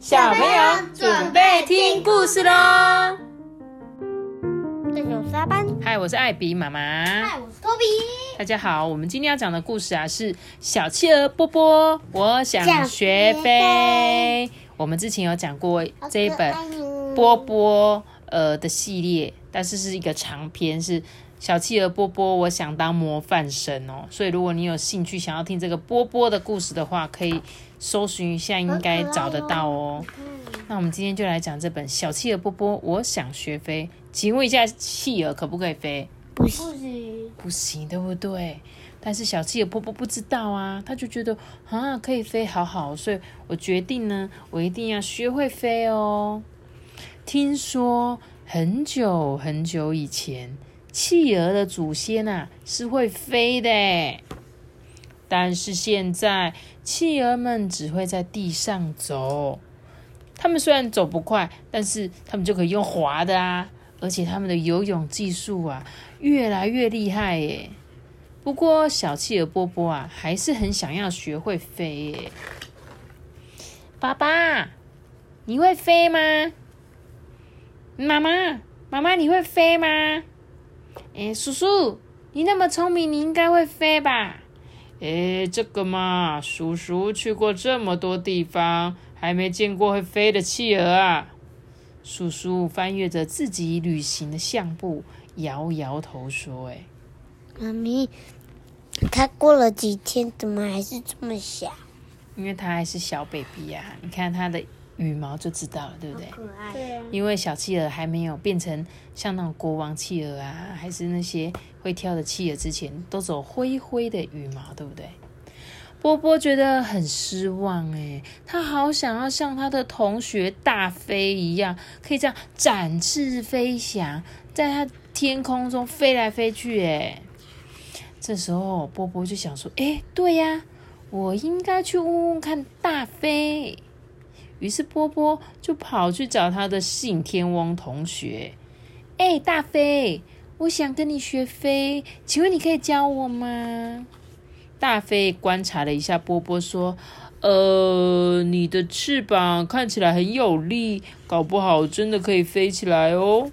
小朋友准备听故事喽！这是沙班，嗨，我是艾比妈妈。嗨，我是托比。大家好，我们今天要讲的故事啊是《小企鹅波波》，我想学飞。我们之前有讲过这一本波波呃的系列，但是是一个长篇，是小企鹅波波，我想当模范生哦。所以如果你有兴趣想要听这个波波的故事的话，可以搜寻一下，应该找得到哦。那我们今天就来讲这本《小企鹅波波，我想学飞》。请问一下，企鹅可不可以飞？不行，不行，对不对？但是小企鹅波波不知道啊，他就觉得啊可以飞，好好，所以我决定呢，我一定要学会飞哦。听说很久很久以前，企鹅的祖先啊是会飞的，但是现在企鹅们只会在地上走。他们虽然走不快，但是他们就可以用滑的啊，而且他们的游泳技术啊越来越厉害耶。不过小企鹅波波啊，还是很想要学会飞耶。爸爸，你会飞吗？妈妈，妈妈，你会飞吗？哎，叔叔，你那么聪明，你应该会飞吧？哎，这个嘛，叔叔去过这么多地方，还没见过会飞的企鹅啊。叔叔翻阅着自己旅行的相簿，摇摇头说：“哎。”妈咪，他过了几天，怎么还是这么小？因为他还是小 baby 啊，你看他的羽毛就知道了，对不对？可爱。对啊。因为小企鹅还没有变成像那种国王企鹅啊，还是那些会跳的企鹅之前，都走灰灰的羽毛，对不对？波波觉得很失望诶，他好想要像他的同学大飞一样，可以这样展翅飞翔，在他天空中飞来飞去诶。这时候，波波就想说：“哎，对呀，我应该去问问看大飞。”于是，波波就跑去找他的信天翁同学：“哎，大飞，我想跟你学飞，请问你可以教我吗？”大飞观察了一下波波，说：“呃，你的翅膀看起来很有力，搞不好真的可以飞起来哦。”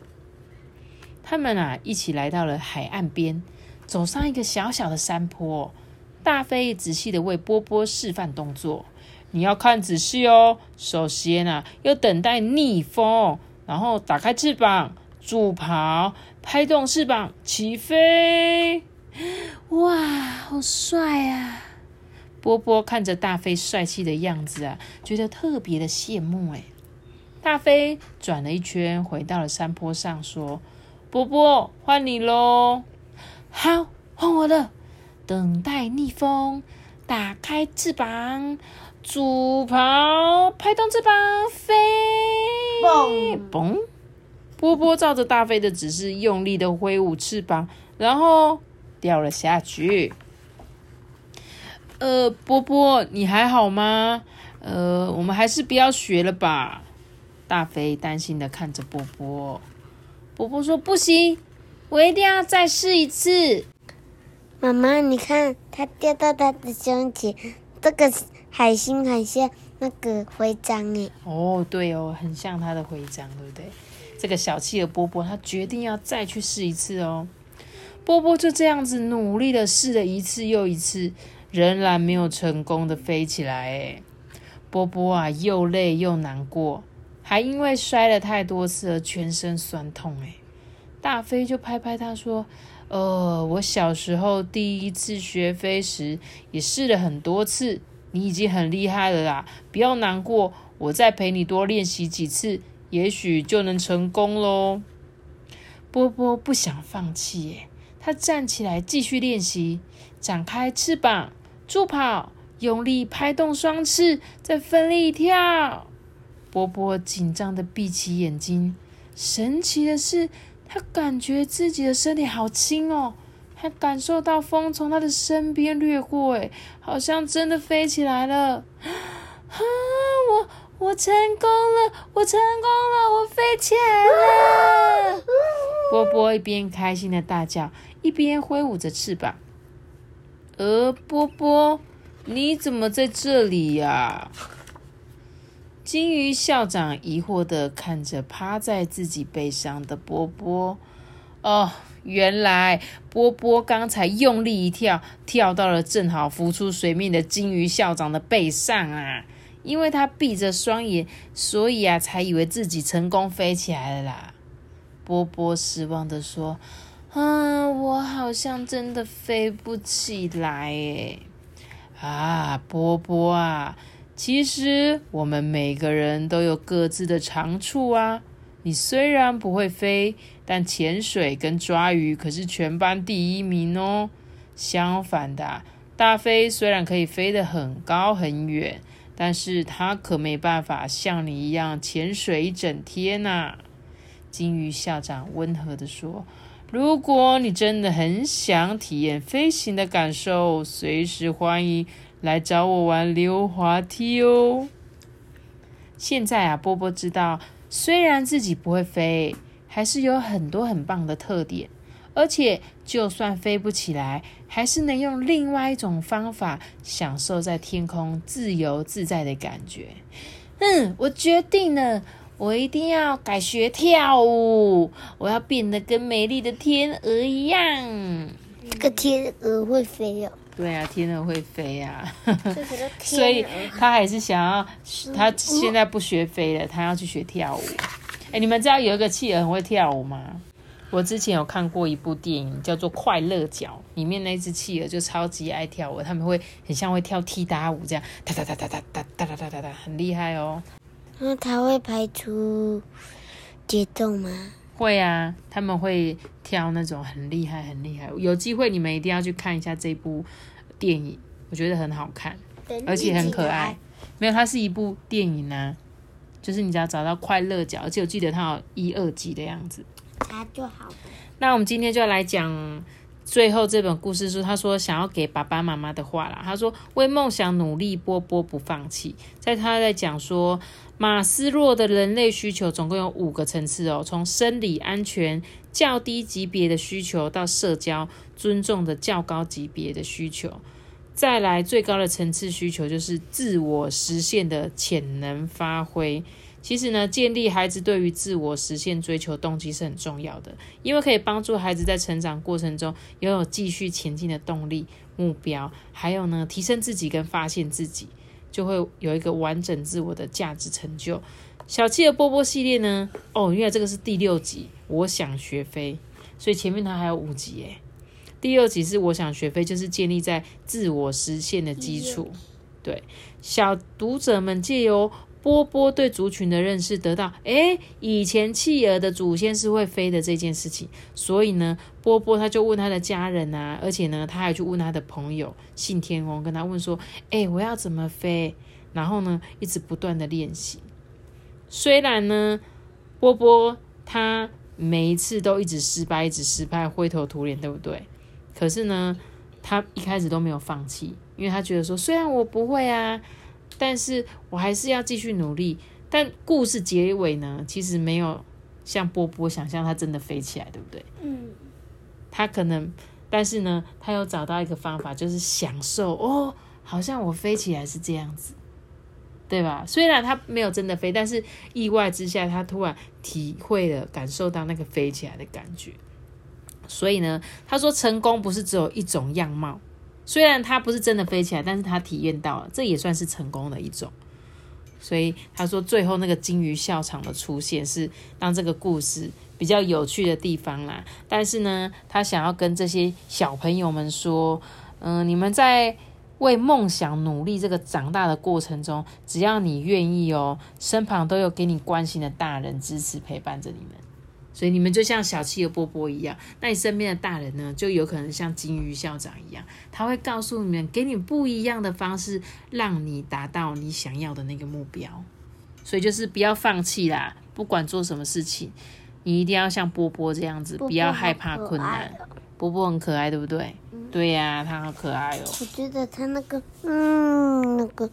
他们啊，一起来到了海岸边。走上一个小小的山坡，大飞仔细的为波波示范动作。你要看仔细哦。首先啊，要等待逆风，然后打开翅膀，助跑，拍动翅膀，起飞。哇，好帅啊！波波看着大飞帅气的样子啊，觉得特别的羡慕。哎，大飞转了一圈，回到了山坡上，说：“波波，换你喽。”好，换我了。等待逆风，打开翅膀，助跑，拍动翅膀，飞。嘣嘣！波波照着大飞的指示，用力的挥舞翅膀，然后掉了下去。呃，波波，你还好吗？呃，我们还是不要学了吧。大飞担心的看着波波。波波说：“不行。”我一定要再试一次，妈妈，你看，它掉到他的胸前，这个海星很像那个徽章诶。哦，对哦，很像他的徽章，对不对？这个小企鹅波波，他决定要再去试一次哦。波波就这样子努力的试了一次又一次，仍然没有成功的飞起来。诶波波啊，又累又难过，还因为摔了太多次而全身酸痛。诶大飞就拍拍他说：“呃，我小时候第一次学飞时也试了很多次，你已经很厉害了啦，不要难过，我再陪你多练习几次，也许就能成功喽。”波波不想放弃耶，他站起来继续练习，展开翅膀助跑，用力拍动双翅，再奋力跳。波波紧张的闭起眼睛，神奇的是。他感觉自己的身体好轻哦，他感受到风从他的身边掠过，哎，好像真的飞起来了！啊，我我成功了，我成功了，我飞起来了！波波一边开心的大叫，一边挥舞着翅膀。呃，波波，你怎么在这里呀？金鱼校长疑惑的看着趴在自己背上的波波。哦，原来波波刚才用力一跳，跳到了正好浮出水面的金鱼校长的背上啊！因为他闭着双眼，所以啊，才以为自己成功飞起来了啦。波波失望的说：“嗯，我好像真的飞不起来诶。啊，波波啊！”其实我们每个人都有各自的长处啊。你虽然不会飞，但潜水跟抓鱼可是全班第一名哦。相反的，大飞虽然可以飞得很高很远，但是他可没办法像你一样潜水一整天呐。金鱼校长温和的说：“如果你真的很想体验飞行的感受，随时欢迎。”来找我玩溜滑梯哦！现在啊，波波知道，虽然自己不会飞，还是有很多很棒的特点，而且就算飞不起来，还是能用另外一种方法享受在天空自由自在的感觉。嗯，我决定了，我一定要改学跳舞，我要变得跟美丽的天鹅一样。这个天鹅会飞哦。对啊，天鹅会飞啊，所以他还是想要，他现在不学飞了，他要去学跳舞。哎，你们知道有一个企鹅很会跳舞吗？我之前有看过一部电影叫做《快乐角》，里面那只企鹅就超级爱跳舞，他们会很像会跳踢踏舞这样，哒哒哒哒哒哒哒哒哒哒，很厉害哦。那它会排出节奏吗？会啊，他们会挑那种很厉害、很厉害。有机会你们一定要去看一下这部电影，我觉得很好看，而且很可爱。没有，它是一部电影啊，就是你只要找到快乐角，而且我记得它有一二集的样子。它就好。那我们今天就来讲最后这本故事书。他说想要给爸爸妈妈的话啦，他说为梦想努力，波波不放弃。在他在讲说。马斯洛的人类需求总共有五个层次哦，从生理安全较低级别的需求到社交尊重的较高级别的需求，再来最高的层次需求就是自我实现的潜能发挥。其实呢，建立孩子对于自我实现追求动机是很重要的，因为可以帮助孩子在成长过程中拥有继续前进的动力、目标，还有呢，提升自己跟发现自己。就会有一个完整自我的价值成就。小企鹅波波系列呢？哦，原来这个是第六集。我想学飞，所以前面它还有五集诶。第六集是我想学飞，就是建立在自我实现的基础。对，小读者们借由。波波对族群的认识得到，诶，以前企鹅的祖先是会飞的这件事情，所以呢，波波他就问他的家人啊，而且呢，他还去问他的朋友信天翁，跟他问说，诶，我要怎么飞？然后呢，一直不断的练习。虽然呢，波波他每一次都一直失败，一直失败，灰头土脸，对不对？可是呢，他一开始都没有放弃，因为他觉得说，虽然我不会啊。但是我还是要继续努力。但故事结尾呢，其实没有像波波想象他真的飞起来，对不对？嗯。他可能，但是呢，他又找到一个方法，就是享受哦，好像我飞起来是这样子，对吧？虽然他没有真的飞，但是意外之下，他突然体会了、感受到那个飞起来的感觉。所以呢，他说成功不是只有一种样貌。虽然他不是真的飞起来，但是他体验到了，这也算是成功的一种。所以他说，最后那个金鱼笑场的出现是让这个故事比较有趣的地方啦。但是呢，他想要跟这些小朋友们说，嗯，你们在为梦想努力这个长大的过程中，只要你愿意哦，身旁都有给你关心的大人支持陪伴着你们。所以你们就像小企鹅波波一样，那你身边的大人呢，就有可能像金鱼校长一样，他会告诉你们，给你不一样的方式，让你达到你想要的那个目标。所以就是不要放弃啦，不管做什么事情，你一定要像波波这样子，不要害怕困难。波波很可爱，对不对？对呀，他好可爱哦。我觉得他那个，嗯，那个，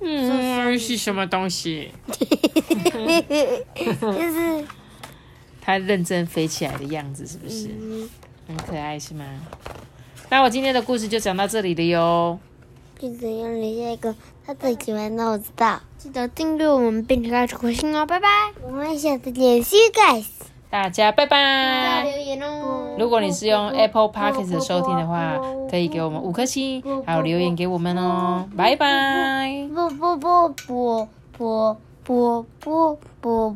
嗯，是什么东西？就是。它认真飞起来的样子是不是很可爱是吗？那我今天的故事就讲到这里了哟。记得要留下一个他最喜欢的，我知道。记得订阅我们，并且开出个信哦，拜拜。我们下次见，See you guys。大家拜大拜。留言哦。如果你是用 Apple Podcast 收听的话，可以给我们五颗星，还有留言给我们哦。拜拜。不不不不不不不不不。